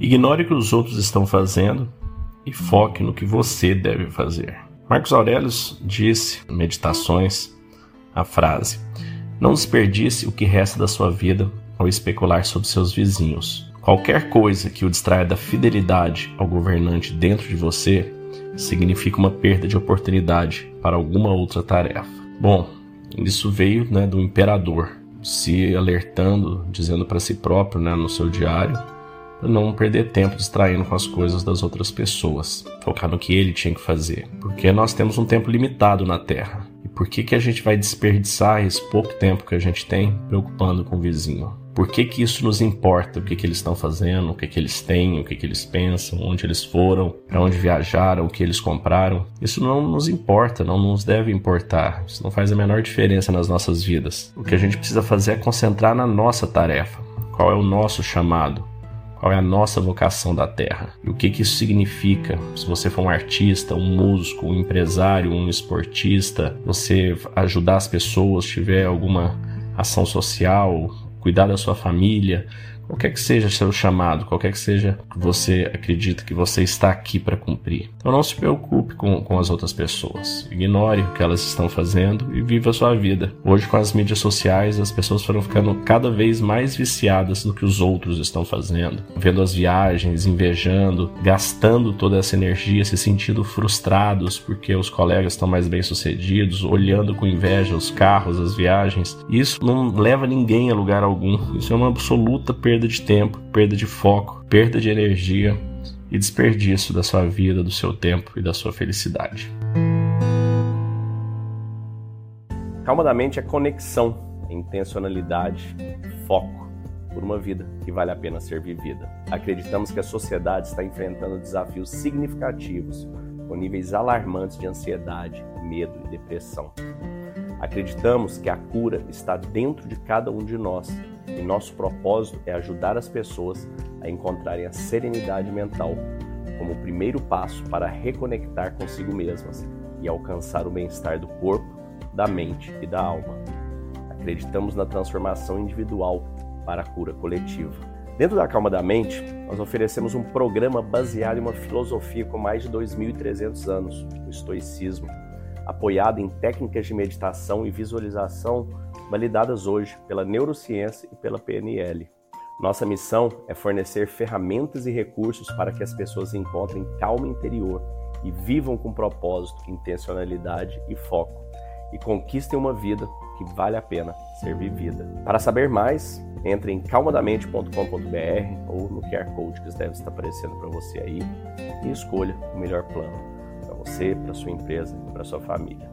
Ignore o que os outros estão fazendo e foque no que você deve fazer. Marcos Aurelius disse em Meditações a frase: Não desperdice o que resta da sua vida ao especular sobre seus vizinhos. Qualquer coisa que o distraia da fidelidade ao governante dentro de você significa uma perda de oportunidade para alguma outra tarefa. Bom, isso veio né, do imperador se alertando, dizendo para si próprio né, no seu diário para não perder tempo distraindo com as coisas das outras pessoas, focar no que ele tinha que fazer, porque nós temos um tempo limitado na Terra. E por que, que a gente vai desperdiçar esse pouco tempo que a gente tem preocupando com o vizinho? Por que, que isso nos importa? O que, que eles estão fazendo, o que, que eles têm, o que, que eles pensam, onde eles foram, para onde viajaram, o que eles compraram? Isso não nos importa, não nos deve importar. Isso não faz a menor diferença nas nossas vidas. O que a gente precisa fazer é concentrar na nossa tarefa. Qual é o nosso chamado? Qual é a nossa vocação da Terra? E o que, que isso significa? Se você for um artista, um músico, um empresário, um esportista, você ajudar as pessoas, tiver alguma ação social, cuidar da sua família, qualquer que seja seu chamado, qualquer que seja que você acredita que você está aqui para cumprir. Então não se preocupe com, com as outras pessoas. Ignore o que elas estão fazendo e viva a sua vida. Hoje, com as mídias sociais, as pessoas foram ficando cada vez mais viciadas no que os outros estão fazendo, vendo as viagens, invejando, gastando toda essa energia, se sentindo frustrados porque os colegas estão mais bem sucedidos, olhando com inveja os carros, as viagens. Isso não leva ninguém a lugar algum. Isso é uma absoluta perda perda de tempo, perda de foco, perda de energia e desperdício da sua vida, do seu tempo e da sua felicidade. Calma da mente é conexão, intencionalidade, foco por uma vida que vale a pena ser vivida. Acreditamos que a sociedade está enfrentando desafios significativos, com níveis alarmantes de ansiedade, medo e depressão. Acreditamos que a cura está dentro de cada um de nós e nosso propósito é ajudar as pessoas a encontrarem a serenidade mental como o primeiro passo para reconectar consigo mesmas e alcançar o bem-estar do corpo, da mente e da alma. Acreditamos na transformação individual para a cura coletiva. Dentro da Calma da Mente, nós oferecemos um programa baseado em uma filosofia com mais de 2.300 anos, o estoicismo, apoiado em técnicas de meditação e visualização validadas hoje pela neurociência e pela PNL. Nossa missão é fornecer ferramentas e recursos para que as pessoas encontrem calma interior e vivam com propósito, intencionalidade e foco, e conquistem uma vida que vale a pena ser vivida. Para saber mais, entre em calmadamente.com.br ou no QR Code que deve estar aparecendo para você aí e escolha o melhor plano para você, para sua empresa e para sua família.